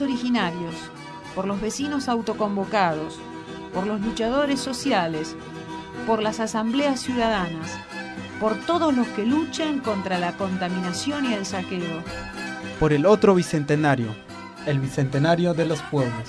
Originarios, por los vecinos autoconvocados, por los luchadores sociales, por las asambleas ciudadanas, por todos los que luchan contra la contaminación y el saqueo. Por el otro bicentenario, el bicentenario de los pueblos.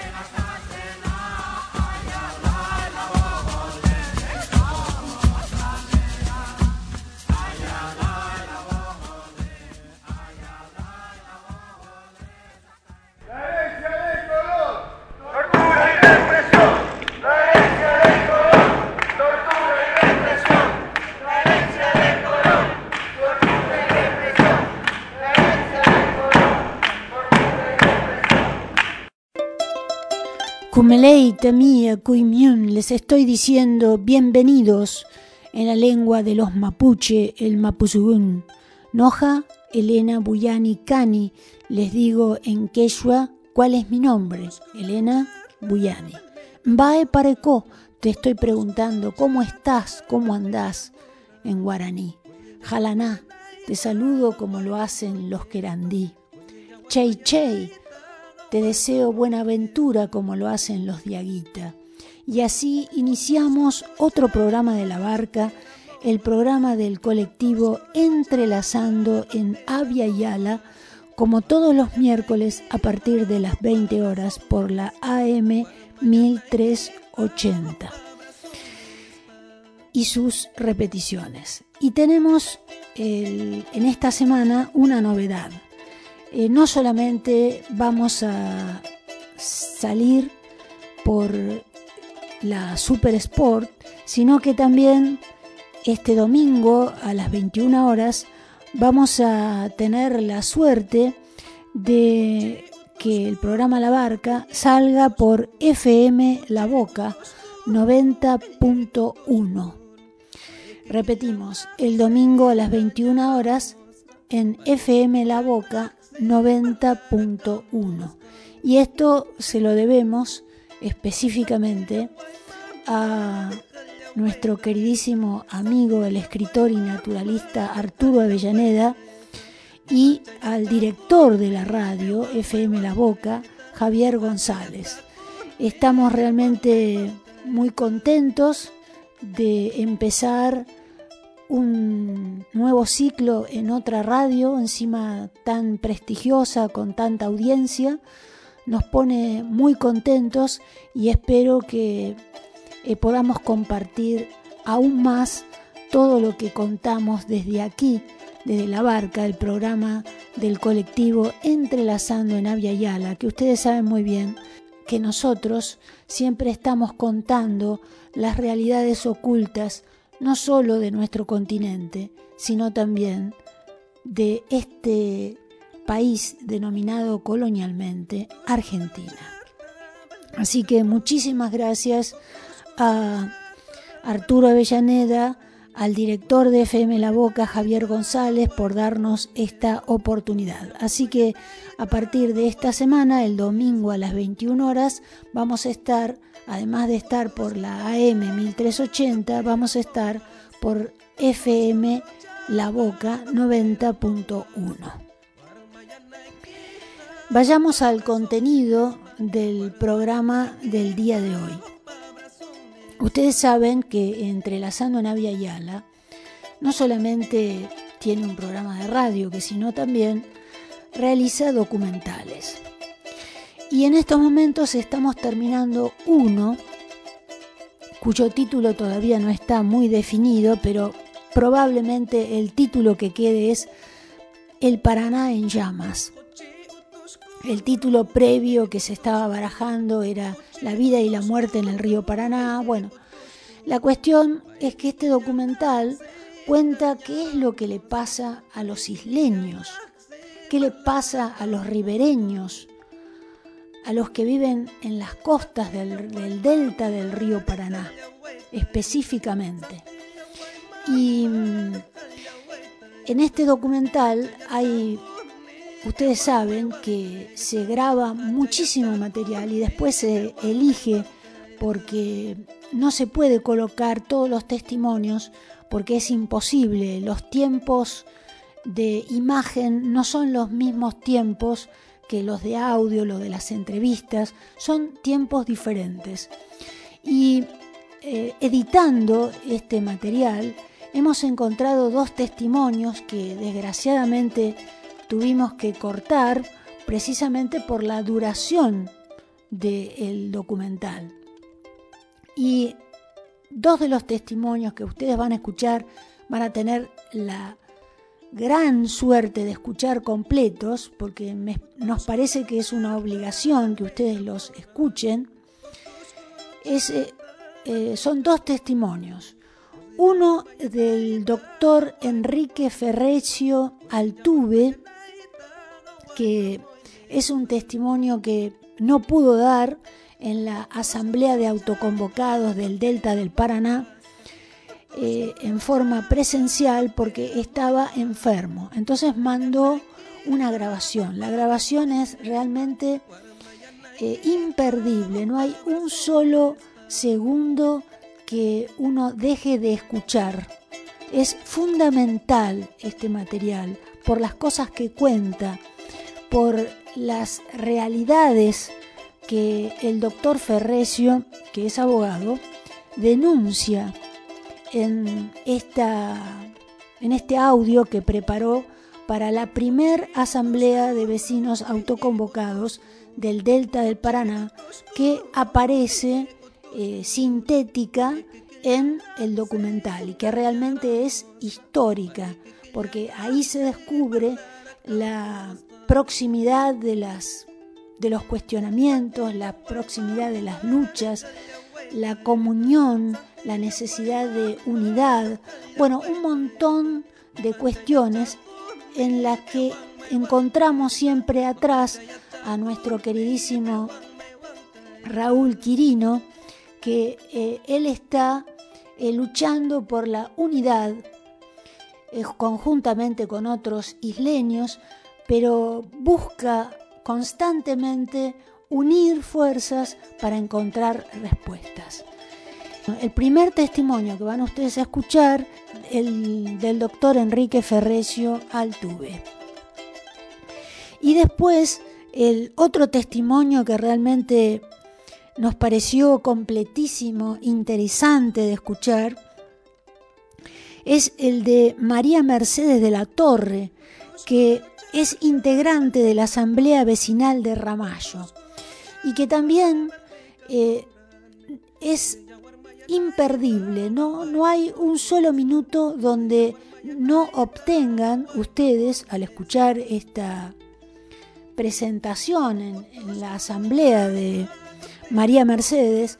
Estoy diciendo bienvenidos en la lengua de los mapuche, el mapuzugún. Noja, Elena Buyani Cani, les digo en quechua cuál es mi nombre, Elena Buyani. Mbae Pareco, te estoy preguntando cómo estás, cómo andás en guaraní. Jalaná, te saludo como lo hacen los querandí. Chey Chey, te deseo buena aventura como lo hacen los Diaguita. Y así iniciamos otro programa de la barca, el programa del colectivo Entrelazando en Avia y Ala, como todos los miércoles a partir de las 20 horas por la AM 1380 y sus repeticiones. Y tenemos en esta semana una novedad. Eh, no solamente vamos a salir por la Super Sport, sino que también este domingo a las 21 horas vamos a tener la suerte de que el programa La Barca salga por FM La Boca 90.1. Repetimos, el domingo a las 21 horas en FM La Boca 90.1. Y esto se lo debemos específicamente a nuestro queridísimo amigo, el escritor y naturalista Arturo Avellaneda, y al director de la radio FM La Boca, Javier González. Estamos realmente muy contentos de empezar un nuevo ciclo en otra radio, encima tan prestigiosa, con tanta audiencia. Nos pone muy contentos y espero que eh, podamos compartir aún más todo lo que contamos desde aquí, desde la barca, el programa del colectivo Entrelazando en Avia Yala, que ustedes saben muy bien que nosotros siempre estamos contando las realidades ocultas no solo de nuestro continente, sino también de este país denominado colonialmente Argentina. Así que muchísimas gracias a Arturo Avellaneda, al director de FM La Boca, Javier González, por darnos esta oportunidad. Así que a partir de esta semana, el domingo a las 21 horas, vamos a estar, además de estar por la AM 1380, vamos a estar por FM La Boca 90.1. Vayamos al contenido del programa del día de hoy. Ustedes saben que Entrelazando Navia y Ala no solamente tiene un programa de radio, que sino también realiza documentales. Y en estos momentos estamos terminando uno cuyo título todavía no está muy definido, pero probablemente el título que quede es El Paraná en llamas. El título previo que se estaba barajando era La vida y la muerte en el río Paraná. Bueno, la cuestión es que este documental cuenta qué es lo que le pasa a los isleños, qué le pasa a los ribereños, a los que viven en las costas del, del delta del río Paraná, específicamente. Y mm, en este documental hay ustedes saben que se graba muchísimo material y después se elige porque no se puede colocar todos los testimonios porque es imposible. Los tiempos de imagen no son los mismos tiempos que los de audio, los de las entrevistas, son tiempos diferentes. Y eh, editando este material hemos encontrado dos testimonios que desgraciadamente tuvimos que cortar precisamente por la duración del documental. Y dos de los testimonios que ustedes van a escuchar van a tener la gran suerte de escuchar completos, porque nos parece que es una obligación que ustedes los escuchen. Eh, eh, son dos testimonios. Uno del doctor Enrique Ferrecio Altuve, que es un testimonio que no pudo dar en la Asamblea de Autoconvocados del Delta del Paraná eh, en forma presencial porque estaba enfermo. Entonces mandó una grabación. La grabación es realmente eh, imperdible, no hay un solo segundo que uno deje de escuchar. Es fundamental este material por las cosas que cuenta, por las realidades que el doctor Ferrecio, que es abogado, denuncia en, esta, en este audio que preparó para la primer asamblea de vecinos autoconvocados del Delta del Paraná, que aparece eh, sintética en el documental y que realmente es histórica, porque ahí se descubre la proximidad de, las, de los cuestionamientos, la proximidad de las luchas, la comunión, la necesidad de unidad, bueno, un montón de cuestiones en las que encontramos siempre atrás a nuestro queridísimo Raúl Quirino, que eh, él está eh, luchando por la unidad eh, conjuntamente con otros isleños pero busca constantemente unir fuerzas para encontrar respuestas. El primer testimonio que van ustedes a escuchar, el del doctor Enrique Ferrecio Altuve. Y después, el otro testimonio que realmente nos pareció completísimo, interesante de escuchar, es el de María Mercedes de la Torre, que es integrante de la Asamblea Vecinal de Ramallo y que también eh, es imperdible, ¿no? no hay un solo minuto donde no obtengan ustedes al escuchar esta presentación en, en la asamblea de María Mercedes,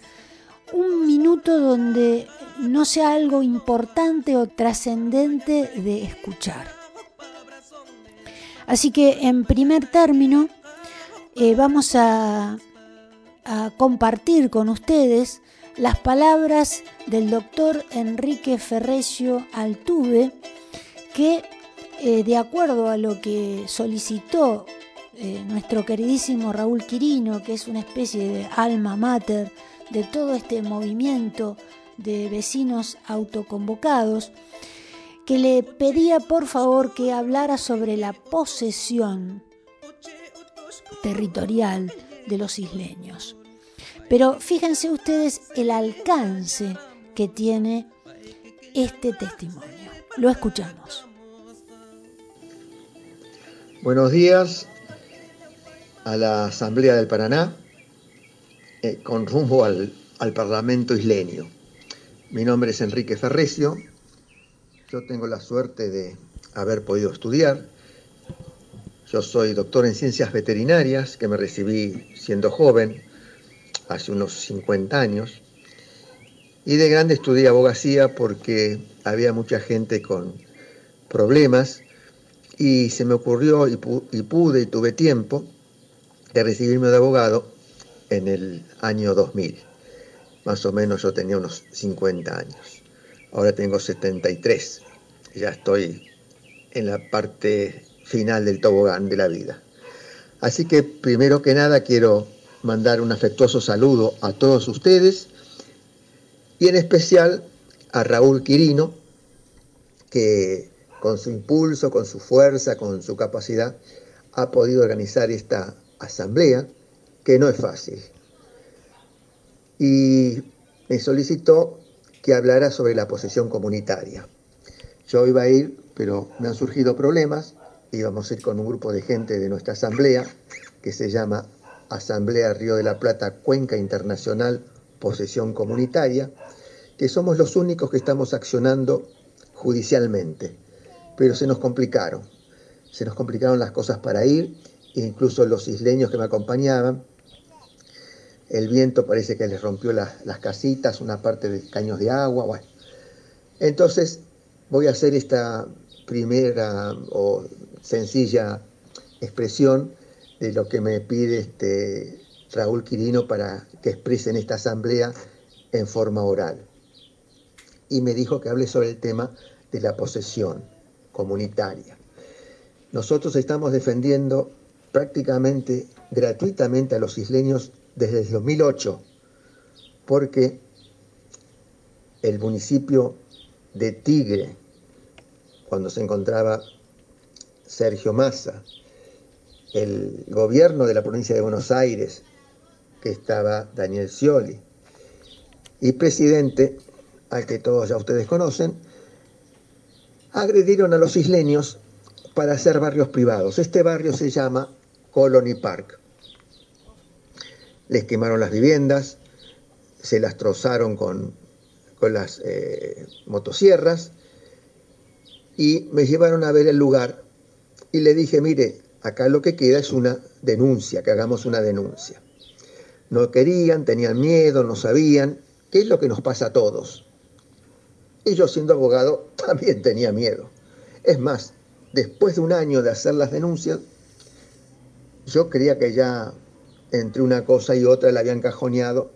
un minuto donde no sea algo importante o trascendente de escuchar. Así que en primer término eh, vamos a, compartir con ustedes las palabras del doctor Enrique Ferrecio Altuve, que eh, de acuerdo a lo que solicitó eh, nuestro queridísimo Raúl Quirino, que es una especie de alma mater de todo este movimiento de vecinos autoconvocados, que le pedía por favor que hablara sobre la posesión territorial de los isleños. Pero fíjense ustedes el alcance que tiene este testimonio. Lo escuchamos. Buenos días a la Asamblea del Paraná eh, con rumbo al, al Parlamento isleño. Mi nombre es Enrique Ferrecio. Yo tengo la suerte de haber podido estudiar yo soy doctor en ciencias veterinarias, que me recibí siendo joven, hace unos 50 años. Y de grande estudié abogacía porque había mucha gente con problemas y se me ocurrió y, pude y tuve tiempo de recibirme de abogado en el año 2000. Más o menos yo tenía unos 50 años. Ahora tengo 73. Ya estoy en la parte final del tobogán de la vida. Así que primero que nada quiero mandar un afectuoso saludo a todos ustedes y en especial a Raúl Quirino, que con su impulso, con su fuerza, con su capacidad, ha podido organizar esta asamblea, que no es fácil. Y me solicitó que hablara sobre la posesión comunitaria. Yo iba a ir, pero me han surgido problemas. Íbamos a ir con un grupo de gente de nuestra asamblea, que se llama Asamblea Río de la Plata Cuenca Internacional Posesión Comunitaria, que somos los únicos que estamos accionando judicialmente, pero se nos complicaron, se nos complicaron las cosas para ir, incluso los isleños que me acompañaban, el viento parece que les rompió las casitas, una parte de caños de agua, bueno. Entonces voy a hacer esta primera o sencilla expresión de lo que me pide este Raúl Quirino para que exprese en esta asamblea en forma oral. Y me dijo que hable sobre el tema de la posesión comunitaria. Nosotros estamos defendiendo prácticamente gratuitamente a los isleños desde el 2008, porque el municipio de Tigre, cuando se encontraba Sergio Massa, el gobierno de la provincia de Buenos Aires, que estaba Daniel Scioli, y presidente, al que todos ya ustedes conocen, agredieron a los isleños para hacer barrios privados. Este barrio se llama Colony Park. Les quemaron las viviendas, se las trozaron con, con las eh, motosierras y me llevaron a ver el lugar y le dije, mire, acá lo que queda es una denuncia, que hagamos una denuncia. No querían, tenían miedo, no sabían, qué es lo que nos pasa a todos. Y yo siendo abogado también tenía miedo. Es más, después de un año de hacer las denuncias, yo creía que ya entre una cosa y otra la habían cajoneado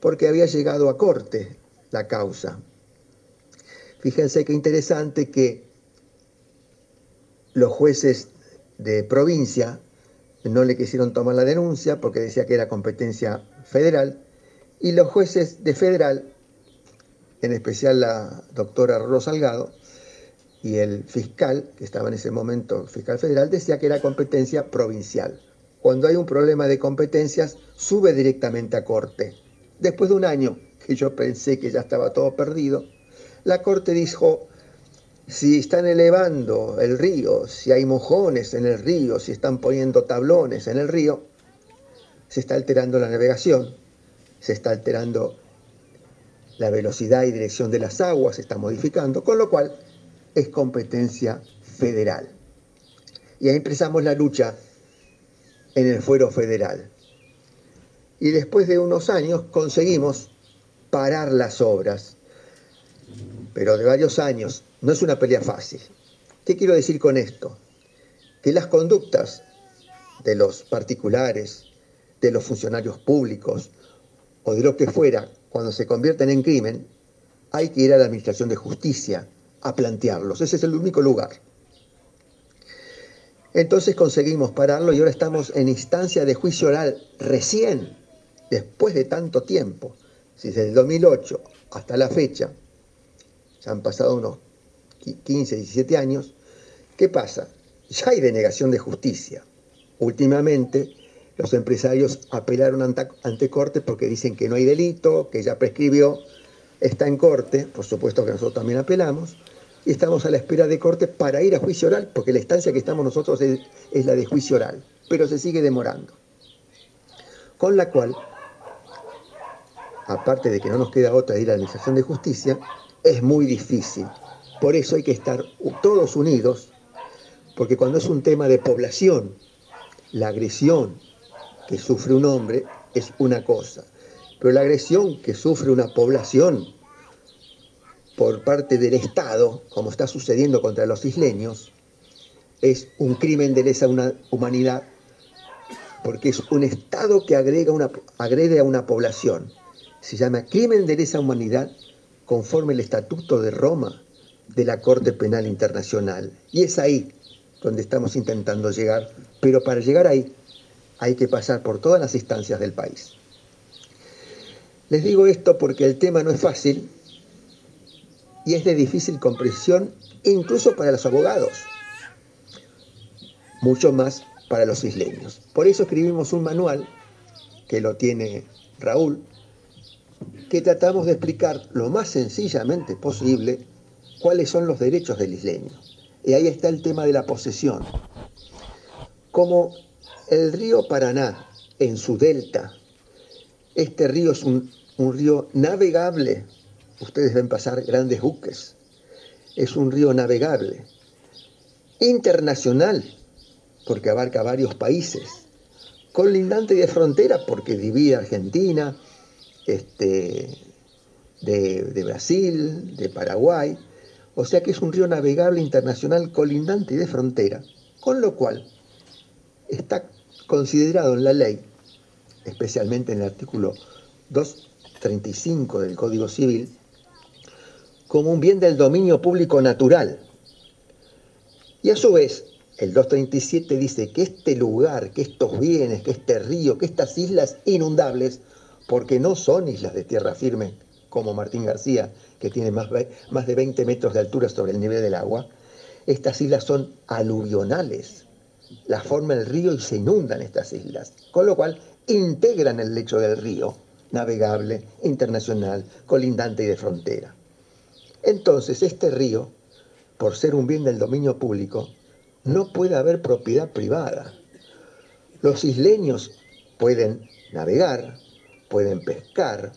porque había llegado a corte la causa. Fíjense qué interesante que los jueces de provincia no le quisieron tomar la denuncia porque decía que era competencia federal y los jueces de federal, en especial la doctora Rosalgado Salgado y el fiscal, que estaba en ese momento, fiscal federal, decía que era competencia provincial. Cuando hay un problema de competencias, sube directamente a corte. Después de un año que yo pensé que ya estaba todo perdido, la corte dijo, si están elevando el río, si hay mojones en el río, si están poniendo tablones en el río, se está alterando la navegación, se está alterando la velocidad y dirección de las aguas, se está modificando, con lo cual es competencia federal. Y ahí empezamos la lucha en el fuero federal. Y después de unos años conseguimos parar las obras, pero de varios años no es una pelea fácil. ¿Qué quiero decir con esto? Que las conductas de los particulares, de los funcionarios públicos o de lo que fuera cuando se convierten en crimen, hay que ir a la Administración de Justicia a plantearlos. Ese es el único lugar. Entonces conseguimos pararlo y ahora estamos en instancia de juicio oral recién, después de tanto tiempo, si desde el 2008 hasta la fecha, ya han pasado unos 15, 17 años, ¿qué pasa? Ya hay denegación de justicia. Últimamente los empresarios apelaron ante, corte porque dicen que no hay delito, que ya prescribió, está en corte, por supuesto que nosotros también apelamos, y estamos a la espera de corte para ir a juicio oral, porque la instancia que estamos nosotros es, la de juicio oral, pero se sigue demorando. Con la cual, aparte de que no nos queda otra de ir a la Administración de Justicia, es muy difícil. Por eso hay que estar todos unidos, porque cuando es un tema de población, la agresión que sufre un hombre es una cosa, pero la agresión que sufre una población por parte del Estado, como está sucediendo contra los isleños, es un crimen de lesa humanidad, porque es un Estado que agrega agrede a una población. Se llama crimen de lesa humanidad conforme el Estatuto de Roma de la Corte Penal Internacional. Y es ahí donde estamos intentando llegar, pero para llegar ahí hay que pasar por todas las instancias del país. Les digo esto porque el tema no es fácil y es de difícil comprensión incluso para los abogados, mucho más para los isleños. Por eso escribimos un manual, que lo tiene Raúl, que tratamos de explicar lo más sencillamente posible cuáles son los derechos del isleño. Y ahí está el tema de la posesión. Como el río Paraná, en su delta, este río es un, río navegable. Ustedes ven pasar grandes buques. Es un río navegable. Internacional, porque abarca varios países. Colindante de frontera, porque divide Argentina, este, de, de Brasil, de Paraguay. O sea que es un río navegable internacional colindante y de frontera. Con lo cual, está considerado en la ley, especialmente en el artículo 235 del Código Civil, como un bien del dominio público natural. Y a su vez, el 237 dice que este lugar, que estos bienes, que este río, que estas islas inundables, porque no son islas de tierra firme, como Martín García, que tiene más, de 20 metros de altura sobre el nivel del agua, estas islas son aluvionales, la forma el río y se inundan estas islas, con lo cual integran el lecho del río, navegable, internacional, colindante y de frontera. Entonces, este río, por ser un bien del dominio público, no puede haber propiedad privada. Los isleños pueden navegar, pueden pescar,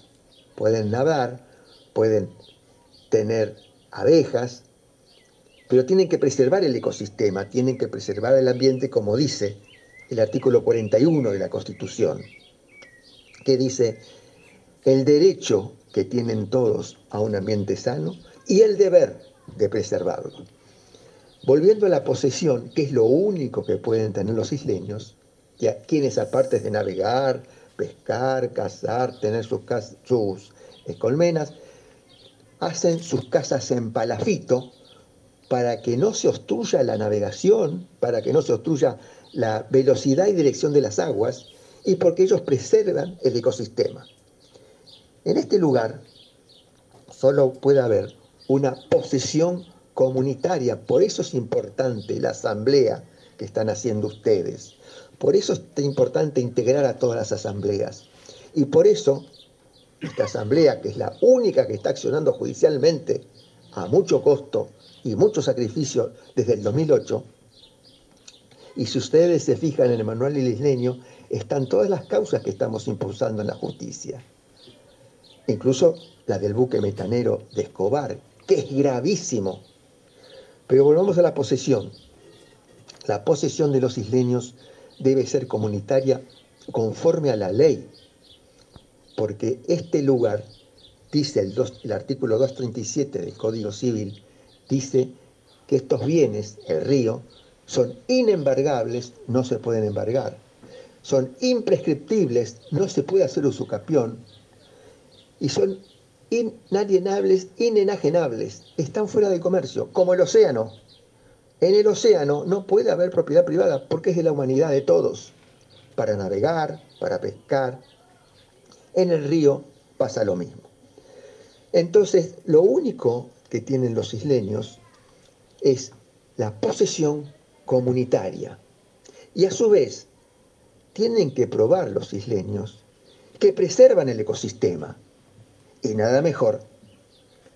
pueden nadar, pueden tener abejas, pero tienen que preservar el ecosistema, tienen que preservar el ambiente como dice el artículo 41 de la Constitución, que dice el derecho que tienen todos a un ambiente sano y el deber de preservarlo. Volviendo a la posesión, que es lo único que pueden tener los isleños, quienes aparte de navegar, pescar, cazar, tener sus, sus colmenas, hacen sus casas en palafito, para que no se obstruya la navegación, para que no se obstruya la velocidad y dirección de las aguas y porque ellos preservan el ecosistema. En este lugar solo puede haber una posesión comunitaria, por eso es importante la asamblea que están haciendo ustedes, por eso es importante integrar a todas las asambleas y por eso esta asamblea, que es la única que está accionando judicialmente a mucho costo y mucho sacrificio desde el 2008. Y si ustedes se fijan en el manual isleño, están todas las causas que estamos impulsando en la justicia. Incluso la del buque metanero de Escobar, que es gravísimo. Pero volvamos a la posesión. La posesión de los isleños debe ser comunitaria conforme a la ley, porque este lugar, dice el, el artículo 237 del Código Civil, dice que estos bienes, el río, son inembargables, no se pueden embargar. Son imprescriptibles, no se puede hacer usucapión. y son inalienables, inenajenables, están fuera de comercio, como el océano. En el océano no puede haber propiedad privada porque es de la humanidad de todos, para navegar, para pescar. En el río pasa lo mismo. Entonces, lo único que tienen los isleños es la posesión comunitaria. Y a su vez, tienen que probar los isleños que preservan el ecosistema. Y nada mejor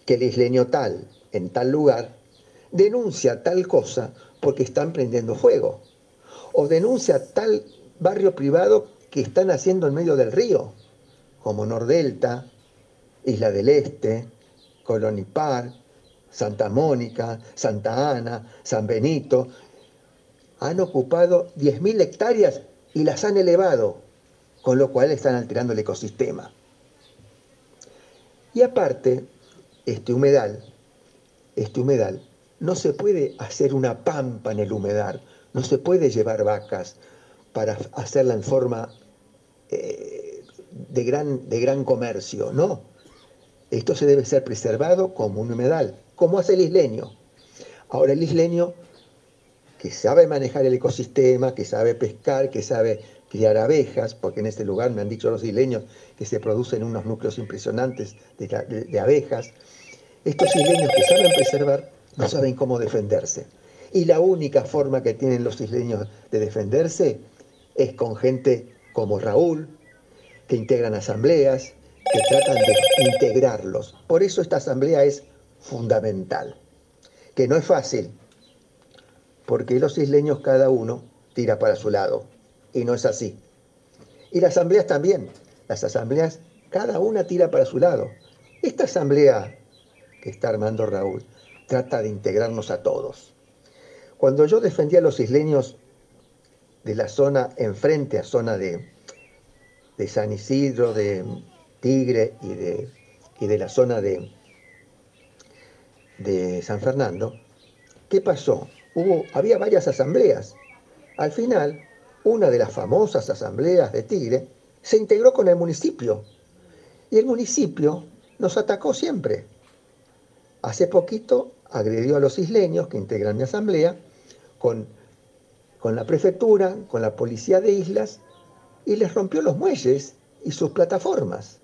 que el isleño tal, en tal lugar, denuncia tal cosa porque están prendiendo fuego. O denuncia tal barrio privado que están haciendo en medio del río, como Nordelta, Isla del Este, Colonipar, Santa Mónica, Santa Ana, San Benito, han ocupado 10.000 hectáreas y las han elevado, con lo cual están alterando el ecosistema. Y aparte, este humedal, este humedal, no se puede hacer una pampa en el humedal, no se puede llevar vacas para hacerla en forma eh, de, gran, de gran comercio, no. Esto se debe ser preservado como un humedal, como hace el isleño. Ahora el isleño, que sabe manejar el ecosistema, que sabe pescar, que sabe criar abejas, porque en este lugar me han dicho los isleños que se producen unos núcleos impresionantes de, abejas, estos isleños que saben preservar no saben cómo defenderse. Y la única forma que tienen los isleños de defenderse es con gente como Raúl, que integran asambleas, que tratan de integrarlos. Por eso esta asamblea es fundamental, que no es fácil, porque los isleños cada uno tira para su lado, y no es así. Y las asambleas también, las asambleas cada una tira para su lado. Esta asamblea que está armando Raúl trata de integrarnos a todos. Cuando yo defendía a los isleños de la zona enfrente a zona de, de San Isidro, de Tigre y de, y de la zona de, de San Fernando, ¿qué pasó? Hubo, había varias asambleas. Al final, una de las famosas asambleas de Tigre se integró con el municipio. Y el municipio nos atacó siempre. Hace poquito agredió a los isleños que integran mi asamblea con, con la prefectura, con la policía de islas y les rompió los muelles y sus plataformas.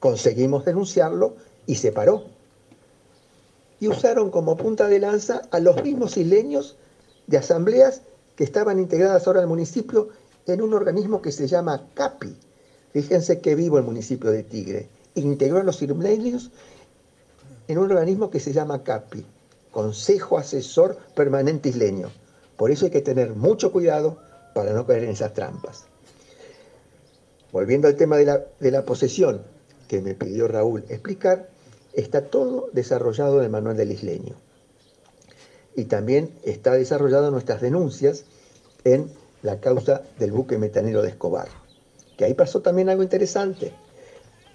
Conseguimos denunciarlo y se paró y usaron como punta de lanza a los mismos isleños de asambleas que estaban integradas ahora al municipio en un organismo que se llama CAPI. Fíjense que vivo el municipio de Tigre. Integró a los isleños en un organismo que se llama CAPI, Consejo Asesor Permanente Isleño. Por eso hay que tener mucho cuidado para no caer en esas trampas. Volviendo al tema de la, de la posesión que me pidió Raúl explicar, está todo desarrollado en el manual del isleño. Y también está desarrollado nuestras denuncias en la causa del buque metanero de Escobar. Que ahí pasó también algo interesante.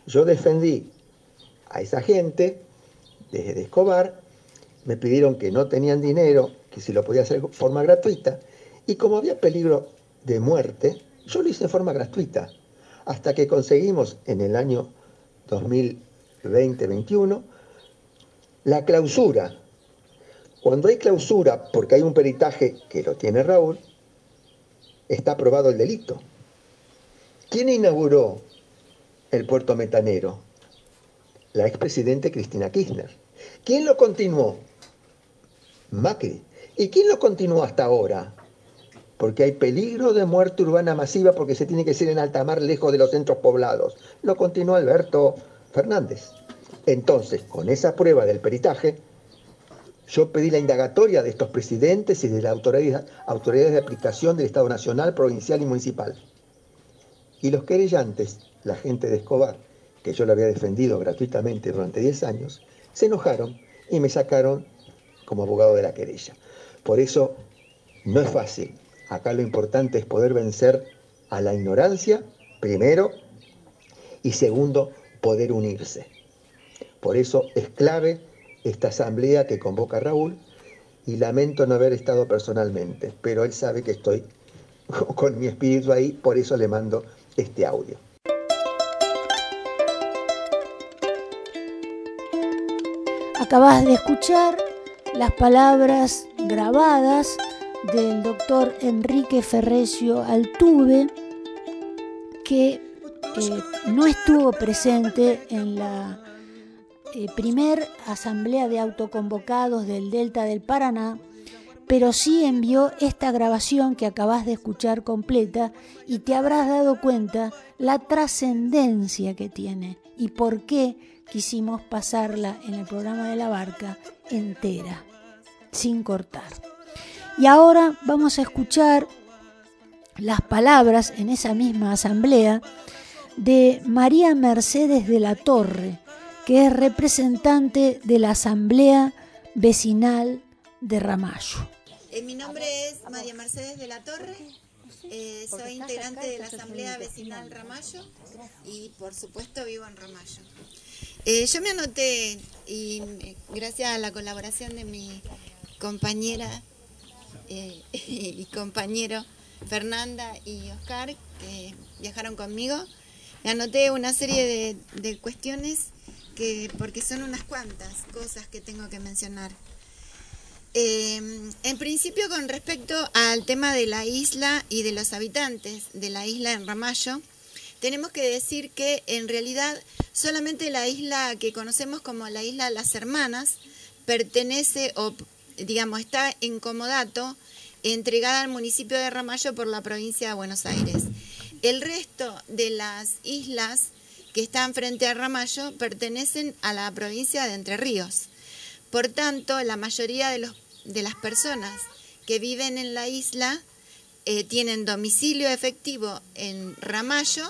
Yo defendí a esa gente desde Escobar, me pidieron que no tenían dinero, que si lo podía hacer de forma gratuita, y como había peligro de muerte, yo lo hice de forma gratuita, hasta que conseguimos en el año 2000 2021, la clausura. Cuando hay clausura, porque hay un peritaje que lo tiene Raúl, está aprobado el delito. ¿Quién inauguró el puerto metanero? La expresidente Cristina Kirchner. ¿Quién lo continuó? Macri. ¿Y quién lo continuó hasta ahora? Porque hay peligro de muerte urbana masiva porque se tiene que ser en alta mar lejos de los centros poblados. Lo continuó Alberto Fernández. Entonces, con esa prueba del peritaje, yo pedí la indagatoria de estos presidentes y de las autoridades, de aplicación del Estado Nacional, Provincial y Municipal. Y los querellantes, la gente de Escobar, que yo lo había defendido gratuitamente durante 10 años, se enojaron y me sacaron como abogado de la querella. Por eso no es fácil. Acá lo importante es poder vencer a la ignorancia, primero, y segundo, poder unirse. Por eso es clave esta asamblea que convoca Raúl y lamento no haber estado personalmente, pero él sabe que estoy con mi espíritu ahí, por eso le mando este audio. Acabas de escuchar las palabras grabadas del doctor Enrique Ferrecio Altuve, que eh, no estuvo presente en la eh, primer asamblea de autoconvocados del Delta del Paraná, pero sí envió esta grabación que acabas de escuchar completa y te habrás dado cuenta la trascendencia que tiene y por qué quisimos pasarla en el programa de la barca entera, sin cortar. Y ahora vamos a escuchar las palabras en esa misma asamblea de María Mercedes de la Torre, que es representante de la Asamblea Vecinal de Ramallo. Eh, mi nombre es María Mercedes de la Torre, eh, soy integrante de la Asamblea Vecinal Ramallo y por supuesto vivo en Ramallo. Eh, yo me anoté y gracias a la colaboración de mi compañera y compañero Fernanda y Oscar, que viajaron conmigo, me anoté una serie de, cuestiones que, porque son unas cuantas cosas que tengo que mencionar. Em, en principio, con respecto al tema de la isla y de los habitantes de la isla en Ramallo, tenemos que decir que en realidad solamente la isla que conocemos como la isla Las Hermanas pertenece o digamos está en comodato entregada al municipio de Ramallo por la provincia de Buenos Aires. El resto de las islas que están frente a Ramallo pertenecen a la provincia de Entre Ríos. Por tanto, la mayoría de, los, de las personas que viven en la isla eh, tienen domicilio efectivo en Ramallo,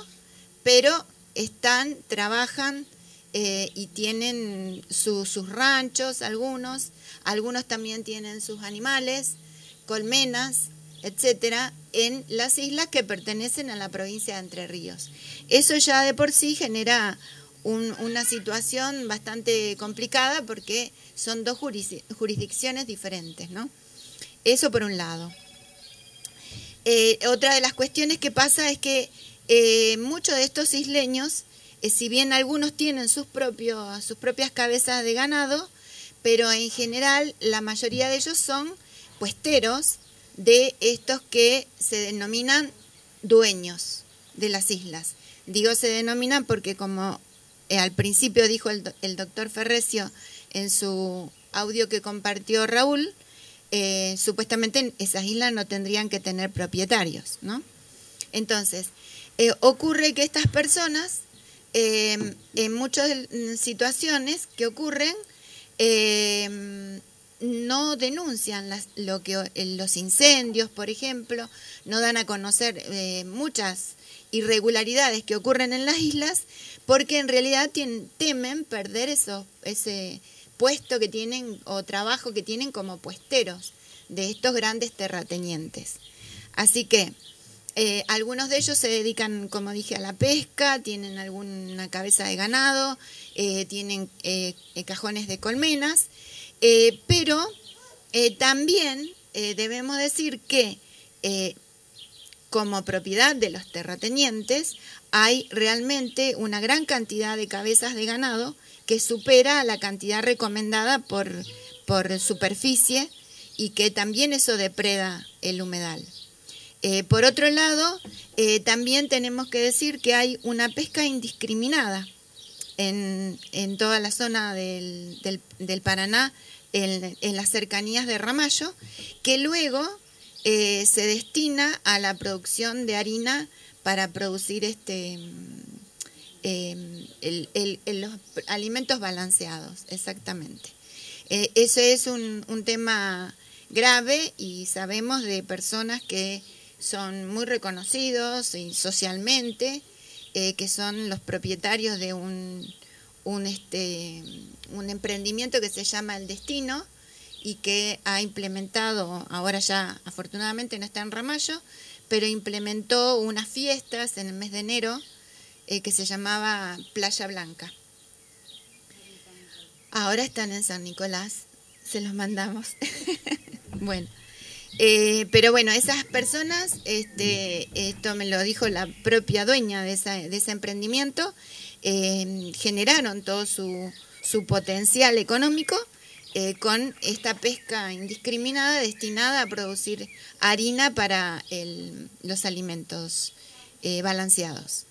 pero están, trabajan eh, y tienen sus ranchos, algunos, algunos también tienen sus animales, colmenas, etcétera, en las islas que pertenecen a la provincia de Entre Ríos. Eso ya de por sí genera una situación bastante complicada porque son dos jurisdicciones diferentes, ¿no? Eso por un lado. Eh, otra de las cuestiones que pasa es que eh, muchos de estos isleños, eh, si bien algunos tienen sus, propias cabezas de ganado, pero en general la mayoría de ellos son puesteros de estos que se denominan dueños de las islas. Digo se denominan porque como eh, al principio dijo el, doctor Ferrecio en su audio que compartió Raúl, eh, supuestamente esas islas no tendrían que tener propietarios, ¿no? Entonces, eh, ocurre que estas personas, en muchas situaciones que ocurren, no denuncian lo que, eh, los incendios, por ejemplo, no dan a conocer eh, muchas irregularidades que ocurren en las islas, porque en realidad temen perder eso, ese puesto que tienen o trabajo que tienen como puesteros de estos grandes terratenientes. Así que eh, algunos de ellos se dedican, como dije, a la pesca, tienen alguna cabeza de ganado, tienen cajones de colmenas eh, pero eh, también eh, debemos decir que como propiedad de los terratenientes hay realmente una gran cantidad de cabezas de ganado que supera la cantidad recomendada por, por superficie y que también eso depreda el humedal. por otro lado, también tenemos que decir que hay una pesca indiscriminada en, toda la zona del, del Paraná en, las cercanías de Ramallo, que luego eh, se destina a la producción de harina para producir este em, los alimentos balanceados, exactamente. Eh, ese es un, tema grave y sabemos de personas que son muy reconocidos socialmente, eh, que son los propietarios de un, un, este, un emprendimiento que se llama El Destino y que ha implementado, ahora ya afortunadamente no está en Ramallo, pero implementó unas fiestas en el mes de enero eh, que se llamaba Playa Blanca. Ahora están en San Nicolás, se los mandamos. bueno, eh, pero bueno, esas personas, este, esto me lo dijo la propia dueña de, de ese emprendimiento, eh, generaron todo su, su potencial económico eh, con esta pesca indiscriminada destinada a producir harina para los alimentos eh, balanceados.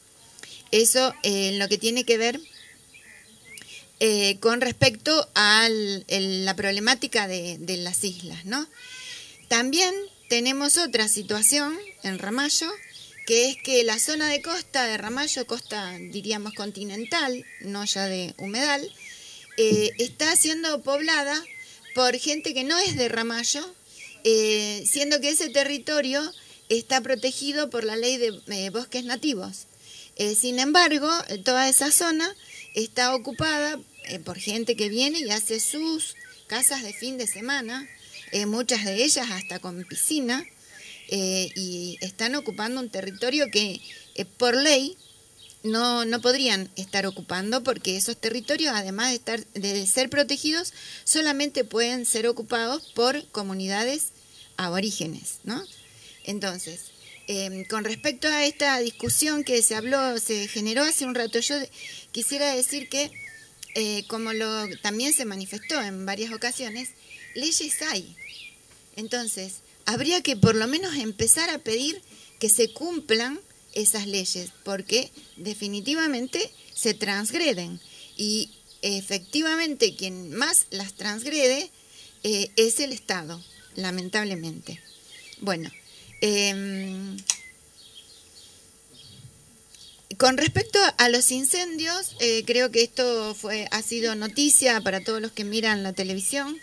Eso en lo que tiene que ver con respecto a la problemática de, de, las islas, ¿no? También tenemos otra situación en Ramallo, que es que la zona de costa de Ramallo, costa diríamos continental, no ya de humedal, eh, está siendo poblada por gente que no es de Ramallo, eh, siendo que ese territorio está protegido por la ley de eh, bosques nativos. sin embargo, toda esa zona está ocupada por gente que viene y hace sus casas de fin de semana, muchas de ellas hasta con piscina, y están ocupando un territorio que por ley no, no podrían estar ocupando porque esos territorios, además de, estar, de ser protegidos, solamente pueden ser ocupados por comunidades aborígenes, ¿no? Entonces, em, con respecto a esta discusión que se habló, se generó hace un rato, yo quisiera decir que, eh, como lo también se manifestó en varias ocasiones, leyes hay. Entonces, habría que por lo menos empezar a pedir que se cumplan esas leyes, porque definitivamente se transgreden y efectivamente quien más las transgrede eh, es el Estado, lamentablemente. Bueno, em, con respecto a los incendios, eh, creo que esto fue, ha sido noticia para todos los que miran la televisión.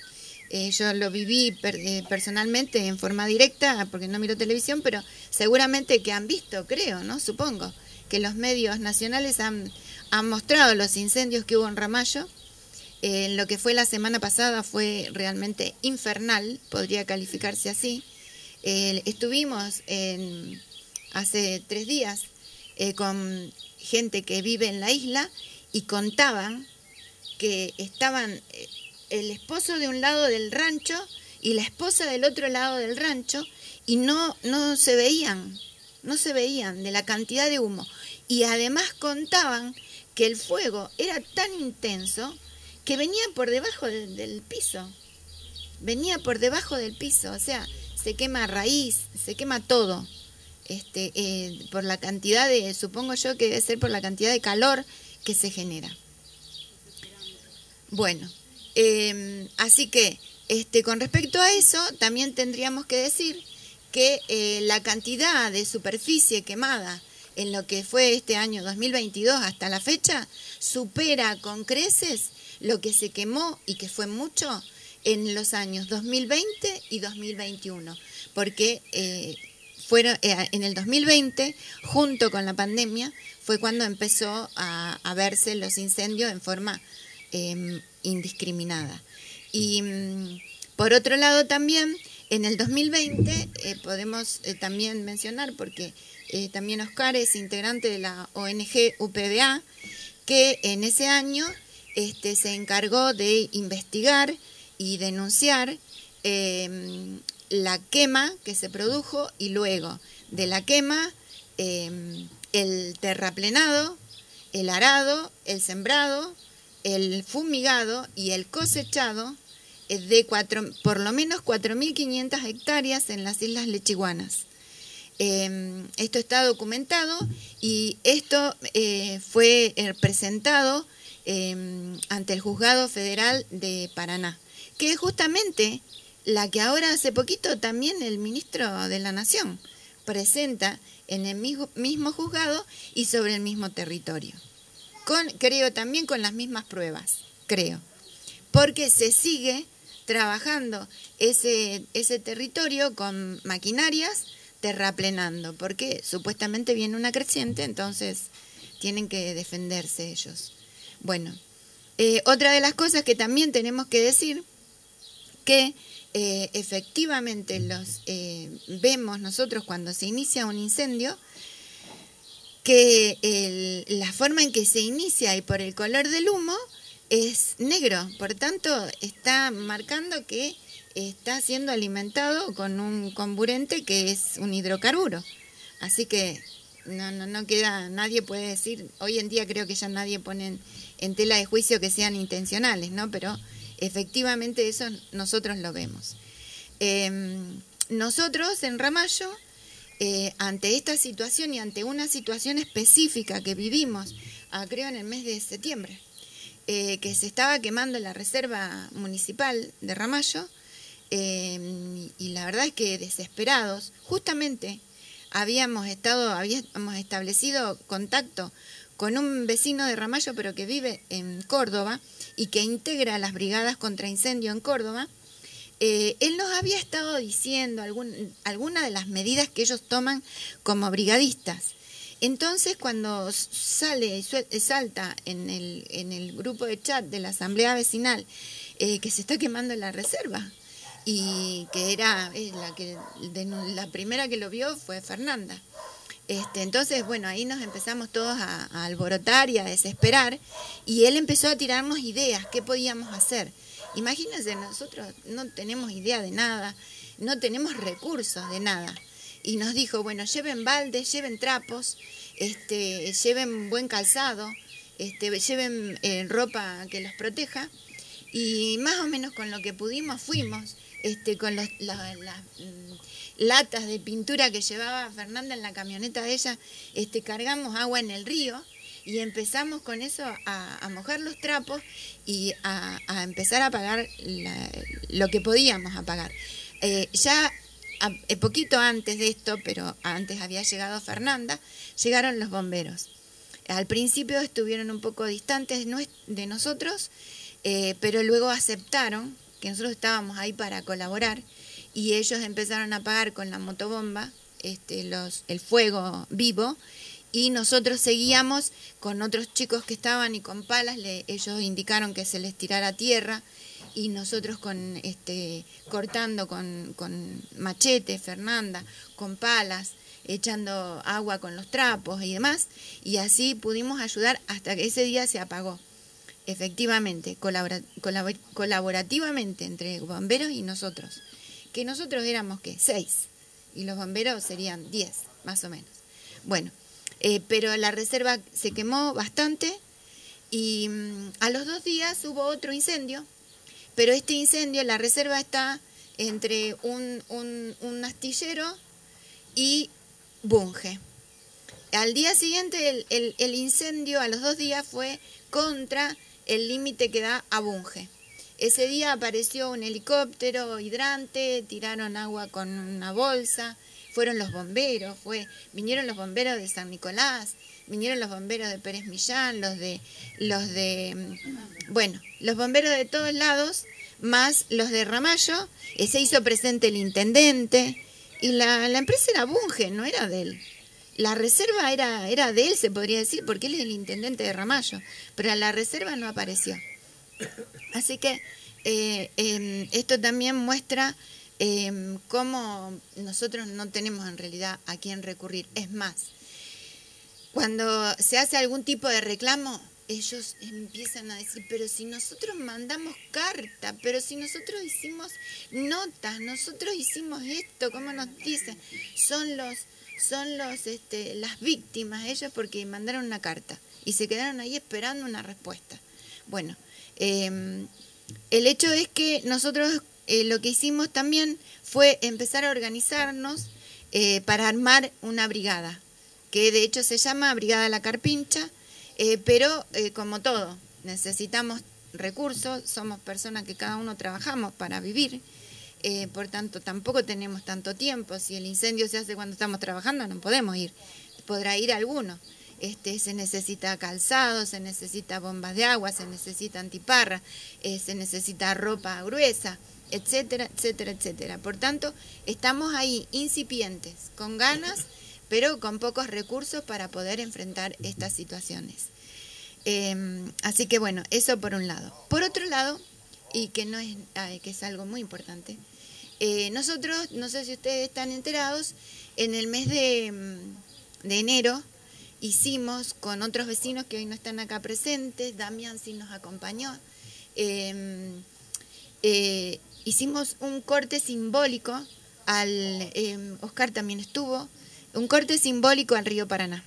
Eh, yo lo viví eh, personalmente en forma directa, porque no miro televisión, pero seguramente que han visto, creo, ¿no? Supongo, que los medios nacionales han, han mostrado los incendios que hubo en Ramallo. Eh, lo que fue la semana pasada fue realmente infernal, podría calificarse así. estuvimos en, hace tres días con gente que vive en la isla y contaban que estaban el esposo de un lado del rancho y la esposa del otro lado del rancho y no, no se veían, no se veían de la cantidad de humo. Y además contaban que el fuego era tan intenso que venía por debajo del, piso, venía por debajo del piso, o sea, se quema raíz, se quema todo, este, eh, por la cantidad de, supongo yo que debe ser por la cantidad de calor que se genera. Bueno, Em, así que, este, con respecto a eso, también tendríamos que decir que eh, la cantidad de superficie quemada en lo que fue este año 2022 hasta la fecha supera con creces lo que se quemó y que fue mucho en los años 2020 y 2021, porque eh, fueron eh, en el 2020, junto con la pandemia, fue cuando empezó a, verse los incendios en forma Em, indiscriminada. Y mm, por otro lado también, en el 2020 eh, podemos eh, también mencionar, porque eh, también Oscar es integrante de la ONG UPBA, que en ese año este, se encargó de investigar y denunciar em, la quema que se produjo y luego de la quema em, el terraplenado, el arado, el sembrado, el fumigado y el cosechado es de cuatro, por lo menos 4.500 hectáreas en las Islas Lechiguanas. Em, esto está documentado y esto eh, fue eh, presentado em, ante el Juzgado Federal de Paraná, que es justamente la que ahora hace poquito también el ministro de la Nación presenta en el mismo juzgado y sobre el mismo territorio creo también con las mismas pruebas, creo, porque se sigue trabajando ese, ese territorio con maquinarias terraplenando, porque supuestamente viene una creciente, entonces tienen que defenderse ellos. Bueno, eh, otra de las cosas que también tenemos que decir, que eh, efectivamente los eh, vemos nosotros cuando se inicia un incendio, que la forma en que se inicia y por el color del humo es negro, por tanto está marcando que está siendo alimentado con un comburente que es un hidrocarburo. Así que no, no, no queda, nadie puede decir, hoy en día creo que ya nadie pone en, tela de juicio que sean intencionales, ¿no? Pero efectivamente eso nosotros lo vemos. Em, nosotros en Ramallo, eh, ante esta situación y ante una situación específica que vivimos, ah, creo en el mes de septiembre, eh, que se estaba quemando la reserva municipal de Ramallo, em, y la verdad es que desesperados, justamente habíamos estado, habíamos establecido contacto con un vecino de Ramallo, pero que vive en Córdoba y que integra las brigadas contra incendio en Córdoba, eh, él nos había estado diciendo algunas de las medidas que ellos toman como brigadistas. Entonces, cuando sale, salta en el, en el grupo de chat de la asamblea vecinal eh, que se está quemando la reserva, y que era eh, la que la primera que lo vio fue Fernanda. Este, entonces, bueno, ahí nos empezamos todos a, alborotar y a desesperar y él empezó a tirarnos ideas, qué podíamos hacer. Imagínense, nosotros no tenemos idea de nada, no tenemos recursos de nada. Y nos dijo, bueno, lleven baldes, lleven trapos, este, lleven buen calzado, este, lleven eh, ropa que los proteja. Y más o menos con lo que pudimos fuimos este, con las mm, latas de pintura que llevaba Fernanda en la camioneta de ella, cargamos agua en el río y empezamos con eso a, mojar los trapos y a, empezar a pagar lo que podíamos apagar. Eh, ya eh, poquito antes de esto, pero antes había llegado Fernanda, llegaron los bomberos. Al principio estuvieron un poco distantes de nosotros, eh, pero luego aceptaron que nosotros estábamos ahí para colaborar y ellos empezaron a apagar con la motobomba este, los, el fuego vivo y nosotros seguíamos con otros chicos que estaban y con palas, le, ellos indicaron que se les tirara tierra y nosotros con este cortando con, machete, Fernanda, con palas, echando agua con los trapos y demás, y así pudimos ayudar hasta que ese día se apagó efectivamente, colaborativamente entre bomberos y nosotros. Que nosotros éramos, ¿qué? Seis. Y los bomberos serían diez, más o menos. Bueno, eh, pero la reserva se quemó bastante y mm, a los dos días hubo otro incendio, pero este incendio, la reserva está entre un, un, astillero y Bunge. Al día siguiente el, el incendio, a los dos días, fue contra el límite que da a Bunge. Ese día apareció un helicóptero hidrante, tiraron agua con una bolsa, fueron los bomberos, fue, vinieron los bomberos de San Nicolás, vinieron los bomberos de Pérez Millán, los de, los de, mm, bueno, los bomberos de todos lados, más los de Ramallo, eh, se hizo presente el intendente, y la, la empresa era Bunge, no era de él la reserva era, era de él, se podría decir, porque él es el intendente de Ramallo, pero la reserva no apareció. Así que eh, em, esto también muestra em, cómo nosotros no tenemos en realidad a quién recurrir. Es más, cuando se hace algún tipo de reclamo, ellos empiezan a decir, pero si nosotros mandamos carta, pero si nosotros hicimos notas, nosotros hicimos esto, ¿cómo nos dicen? Son los son los este, las víctimas ellos porque mandaron una carta y se quedaron ahí esperando una respuesta. Bueno, em, el hecho es que nosotros eh, lo que hicimos también fue empezar a organizarnos eh, para armar una brigada, que de hecho se llama Brigada La Carpincha, eh, pero como todo, necesitamos recursos, somos personas que cada uno trabajamos para vivir por tanto tampoco tenemos tanto tiempo. Si el incendio se hace cuando estamos trabajando, no podemos ir. Podrá ir alguno. Este, se necesita calzado, se necesita bombas de agua, se necesita antiparra, se necesita ropa gruesa, etcétera, etcétera, etcétera. Por tanto, estamos ahí incipientes, con ganas, pero con pocos recursos para poder enfrentar estas situaciones. Em, así que bueno, eso por un lado. Por otro lado, y que no es, que es algo muy importante, eh, nosotros, no sé si ustedes están enterados, en el mes de, mm, de, enero hicimos con otros vecinos que hoy no están acá presentes, Damián sí nos acompañó, em, eh, hicimos un corte simbólico al, em, Oscar también estuvo, un corte simbólico al río Paraná,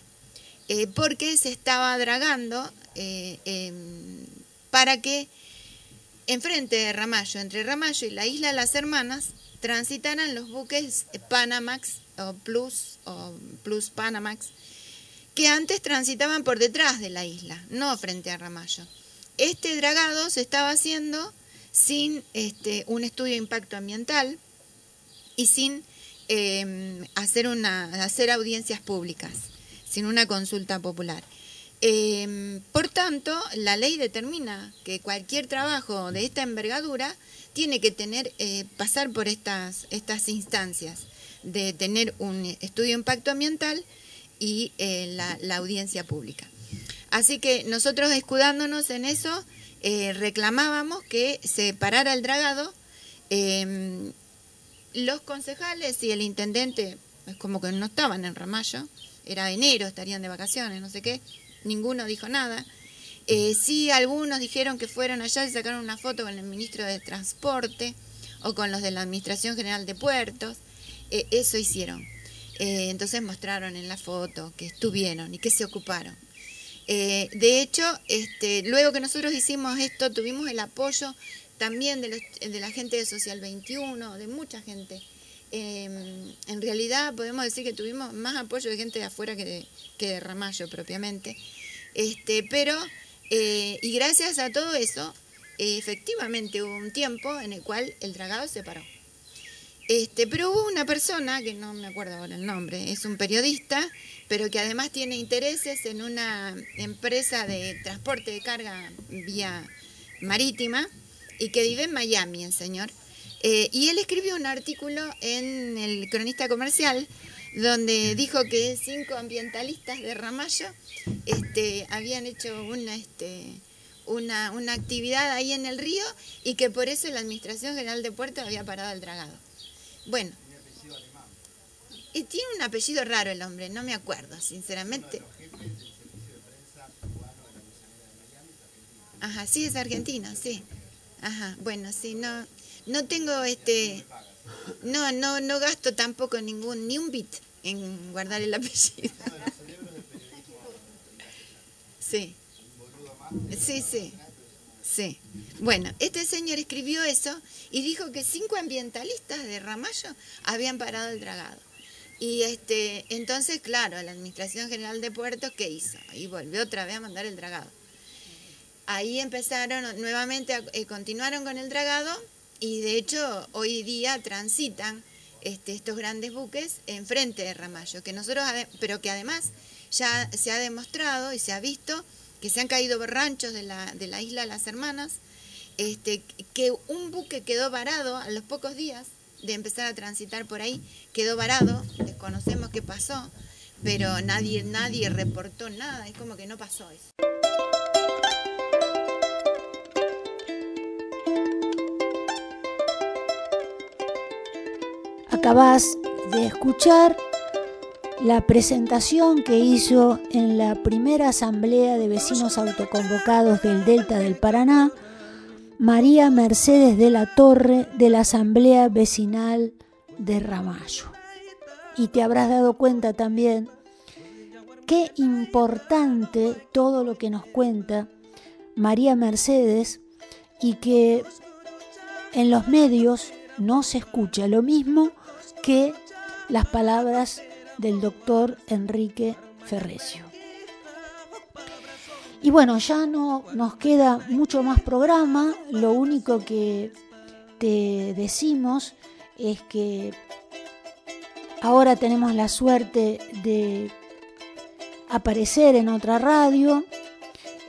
eh, porque se estaba dragando em, para que enfrente de Ramallo, entre Ramallo y la isla de las Hermanas, transitaran los buques Panamax o Plus o Plus Panamax, que antes transitaban por detrás de la isla, no frente a Ramallo. Este dragado se estaba haciendo sin este, un estudio de impacto ambiental y sin em, hacer, hacer audiencias públicas, sin una consulta popular. Em, por tanto, la ley determina que cualquier trabajo de esta envergadura tiene que tener, eh, pasar por estas, estas instancias de tener un estudio de impacto ambiental y eh, la, audiencia pública. Así que nosotros escudándonos en eso, eh, reclamábamos que se parara el dragado. Em, los concejales y el intendente, es como que no estaban en Ramallo, era enero, estarían de vacaciones, no sé qué, ninguno dijo nada. Eh, sí, algunos dijeron que fueron allá y sacaron una foto con el ministro de Transporte o con los de la Administración General de Puertos. Eh, eso hicieron. Eh, entonces mostraron en la foto que estuvieron y que se ocuparon. De hecho, este, luego que nosotros hicimos esto, tuvimos el apoyo también de, de la gente de Social 21, de mucha gente. Em, en realidad podemos decir que tuvimos más apoyo de gente de afuera que de, que de Ramallo propiamente. Este, pero, eh, y gracias a todo eso, efectivamente hubo un tiempo en el cual el dragado se paró. Este, pero hubo una persona, que no me acuerdo ahora el nombre, es un periodista, pero que además tiene intereses en una empresa de transporte de carga vía marítima y que vive en Miami, el señor. Eh, y él escribió un artículo en el Cronista Comercial donde dijo que cinco ambientalistas de Ramallo este, habían hecho este, una, una actividad ahí en el río y que por eso la Administración General de Puerto había parado el dragado. Bueno, y tiene un apellido raro el hombre, no me acuerdo, sinceramente. Ajá, sí, es argentino, sí. Ajá, bueno, sí, no, no tengo este, no, no, no gasto tampoco ningún, ni un bit en guardar el apellido. Sí. Sí, sí. Sí. Bueno, este señor escribió eso y dijo que cinco ambientalistas de Ramallo habían parado el dragado. Y este, entonces, claro, la Administración General de Puertos, ¿qué hizo? Y volvió otra vez a mandar el dragado. Ahí empezaron nuevamente, eh, continuaron con el dragado y de hecho hoy día transitan este, estos grandes buques enfrente de Ramallo, que nosotros, pero que además ya se ha demostrado y se ha visto que se han caído ranchos de la, de la isla Las Hermanas, este, que un buque quedó varado a los pocos días de empezar a transitar por ahí, quedó varado, desconocemos qué pasó, pero nadie, nadie reportó nada, es como que no pasó eso. Acabas de escuchar la presentación que hizo en la primera asamblea de vecinos autoconvocados del Delta del Paraná María Mercedes de la Torre de la Asamblea Vecinal de Ramallo. Y te habrás dado cuenta también qué importante todo lo que nos cuenta María Mercedes y que en los medios no se escucha lo mismo que las palabras del doctor Enrique Ferrecio. Y bueno, ya no nos queda mucho más programa, lo único que te decimos es que ahora tenemos la suerte de aparecer en otra radio,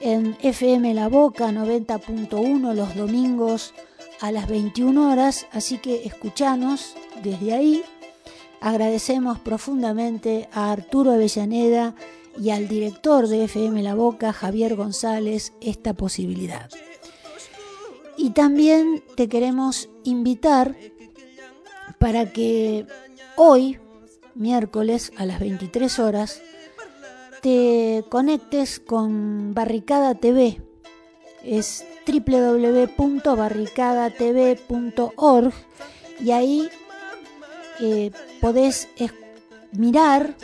en FM La Boca 90.1 los domingos a las 21 horas, así que escuchanos desde ahí. Agradecemos profundamente a Arturo Avellaneda y al director de FM La Boca, Javier González, esta posibilidad. Y también te queremos invitar para que hoy, miércoles a las 23 horas, te conectes con Barricada TV. Es www.barricadatv.org y ahí eh, podés mirar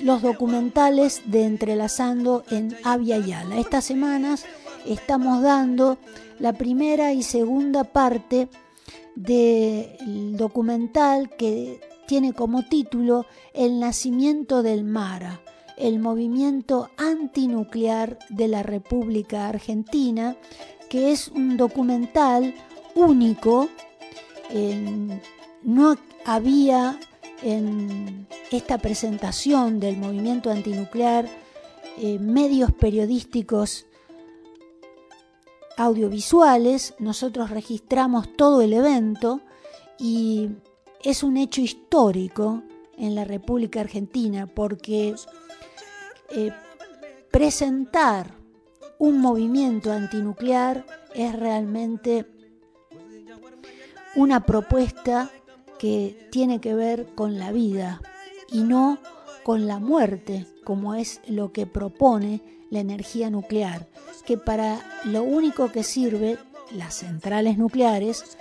los documentales de Entrelazando en Avia Yala. Estas semanas estamos dando la primera y segunda parte del documental que tiene como título El nacimiento del MARA, el movimiento antinuclear de la República Argentina, que es un documental único. No había en esta presentación del movimiento antinuclear eh, medios periodísticos audiovisuales, nosotros registramos todo el evento y es un hecho histórico en la República Argentina porque eh, presentar un movimiento antinuclear es realmente una propuesta que tiene que ver con la vida y no con la muerte, como es lo que propone la energía nuclear, que para lo único que sirve las centrales nucleares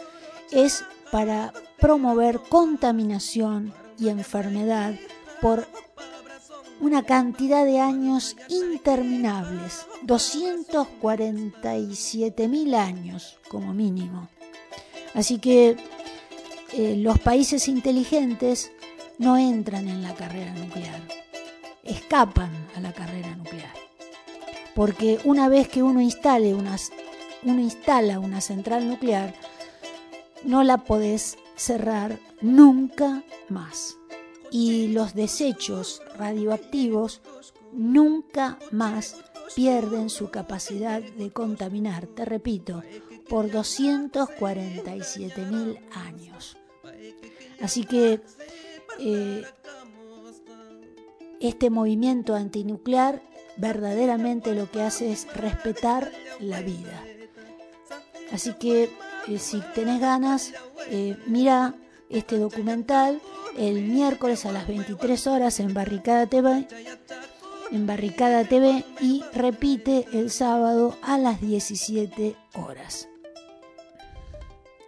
es para promover contaminación y enfermedad por una cantidad de años interminables, 247 mil años como mínimo. Así que eh, los países inteligentes no entran en la carrera nuclear, escapan a la carrera nuclear. Porque una vez que uno, instale uno instala una central nuclear, no la podés cerrar nunca más. Y los desechos radioactivos nunca más pierden su capacidad de contaminar, te repito, por 247 mil años. Así que eh, este movimiento antinuclear verdaderamente lo que hace es respetar la vida. Así que eh, si tenés ganas, eh, mira este documental el miércoles a las 23 horas en Barricada TV, en Barricada TV y repite el sábado a las 17 horas.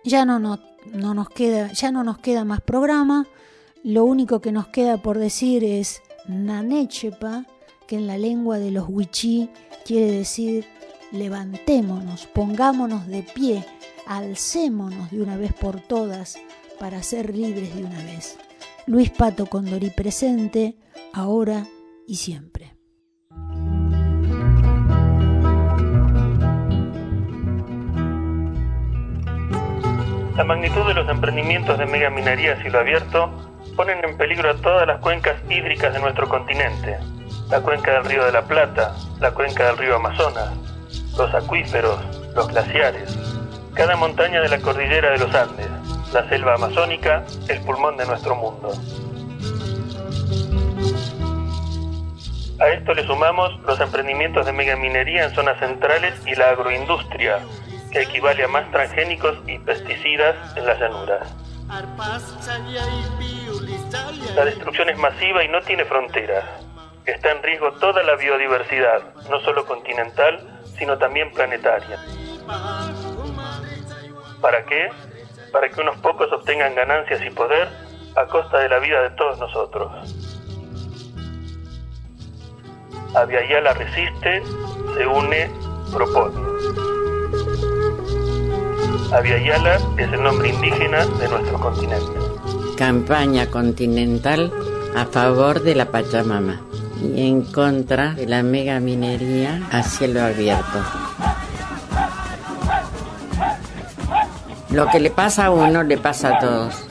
Ya no, no, no nos queda, ya no nos queda más programa. Lo único que nos queda por decir es Nanechepa, que en la lengua de los wichí quiere decir levantémonos, pongámonos de pie, alcémonos de una vez por todas para ser libres de una vez. Luis Pato Condorí presente, ahora y siempre. La magnitud de los emprendimientos de megaminería a cielo abierto ponen en peligro a todas las cuencas hídricas de nuestro continente. La cuenca del río de la Plata, la cuenca del río Amazonas, los acuíferos, los glaciares, cada montaña de la cordillera de los Andes, la selva amazónica, el pulmón de nuestro mundo. A esto le sumamos los emprendimientos de megaminería en zonas centrales y la agroindustria, equivale a más transgénicos y pesticidas en las llanuras. La destrucción es masiva y no tiene fronteras. Está en riesgo toda la biodiversidad, no solo continental, sino también planetaria. ¿Para qué? Para que unos pocos obtengan ganancias y poder a costa de la vida de todos nosotros. Aviala resiste, se une, propone. Aviala es el nombre indígena de nuestro continente. Campaña continental a favor de la Pachamama y en contra de la mega minería a cielo abierto. Lo que le pasa a uno le pasa a todos.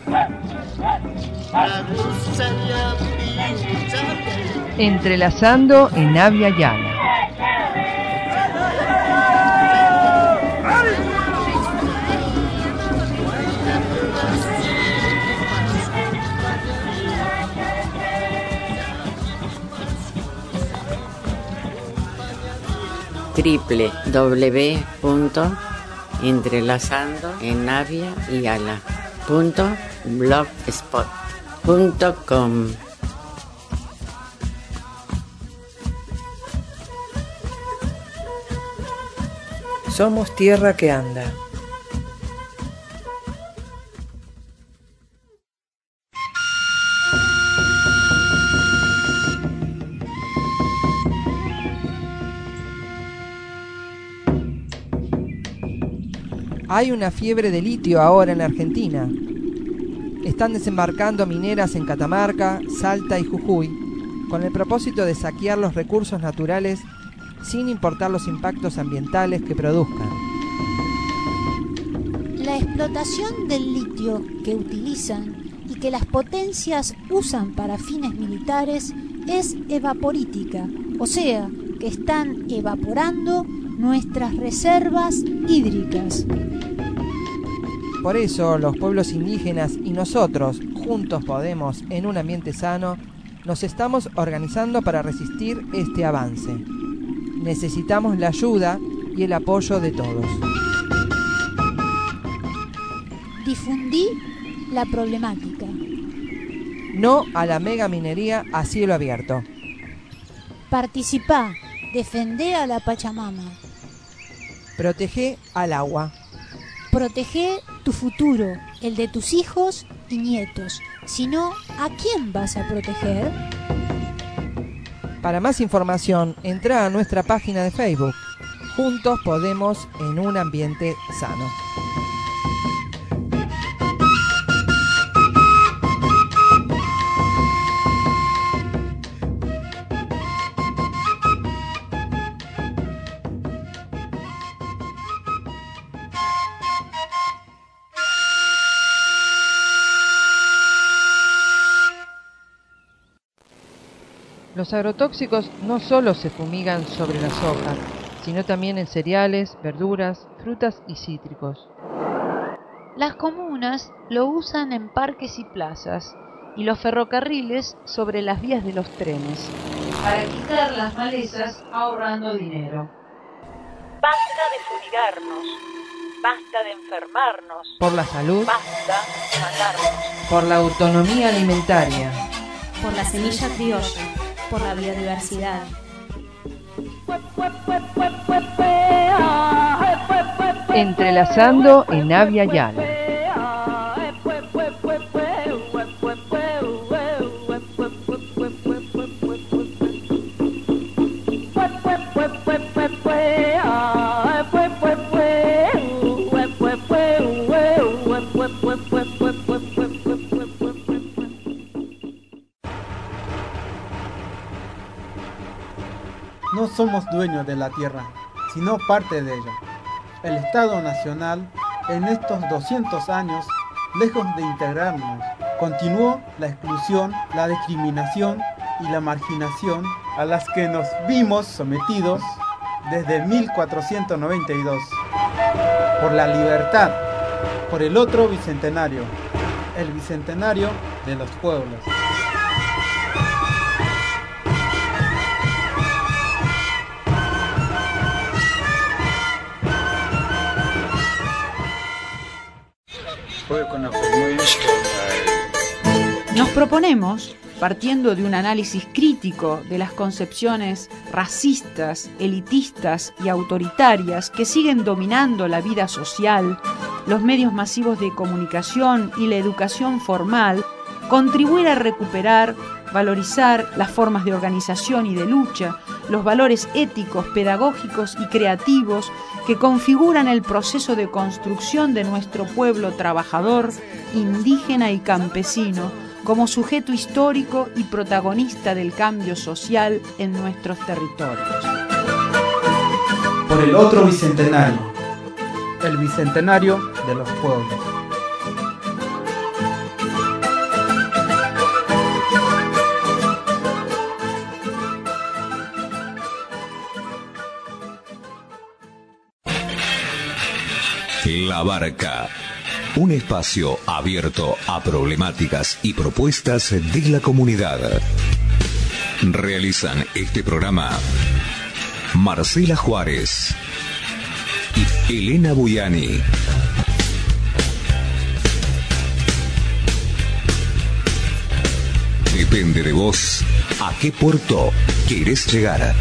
Entrelazando en Avia Yala. www.entrelazando en Avia y Ala. Somos tierra que anda. Hay una fiebre de litio ahora en Argentina. Están desembarcando mineras en Catamarca, Salta y Jujuy con el propósito de saquear los recursos naturales sin importar los impactos ambientales que produzcan. La explotación del litio que utilizan y que las potencias usan para fines militares es evaporítica, o sea, que están evaporando nuestras reservas hídricas. Por eso los pueblos indígenas y nosotros, juntos podemos, en un ambiente sano, nos estamos organizando para resistir este avance. Necesitamos la ayuda y el apoyo de todos. Difundí la problemática. No a la mega minería a cielo abierto. Participá, defendé a la Pachamama. Protege al agua. Protege tu futuro, el de tus hijos y nietos. Si no, ¿a quién vas a proteger? Para más información, entra a nuestra página de Facebook. Juntos podemos en un ambiente sano. Los agrotóxicos no solo se fumigan sobre las hojas, sino también en cereales, verduras, frutas y cítricos. Las comunas lo usan en parques y plazas y los ferrocarriles sobre las vías de los trenes para quitar las malezas ahorrando dinero. Basta de fumigarnos, basta de enfermarnos. Por la salud, basta de matarnos. Por la autonomía alimentaria. Por la semilla criolla por la biodiversidad. Entrelazando en Avia Yala. No somos dueños de la tierra, sino parte de ella. El Estado Nacional, en estos 200 años, lejos de integrarnos, continuó la exclusión, la discriminación y la marginación a las que nos vimos sometidos desde 1492. Por la libertad, por el otro bicentenario, el bicentenario de los pueblos. Nos proponemos, partiendo de un análisis crítico de las concepciones racistas, elitistas y autoritarias que siguen dominando la vida social, los medios masivos de comunicación y la educación formal, contribuir a recuperar, valorizar las formas de organización y de lucha, los valores éticos, pedagógicos y creativos que configuran el proceso de construcción de nuestro pueblo trabajador, indígena y campesino, como sujeto histórico y protagonista del cambio social en nuestros territorios. Por el otro bicentenario, el bicentenario de los pueblos. La Barca. Un espacio abierto a problemáticas y propuestas de la comunidad. Realizan este programa Marcela Juárez y Elena Buyani. Depende de vos a qué puerto quieres llegar.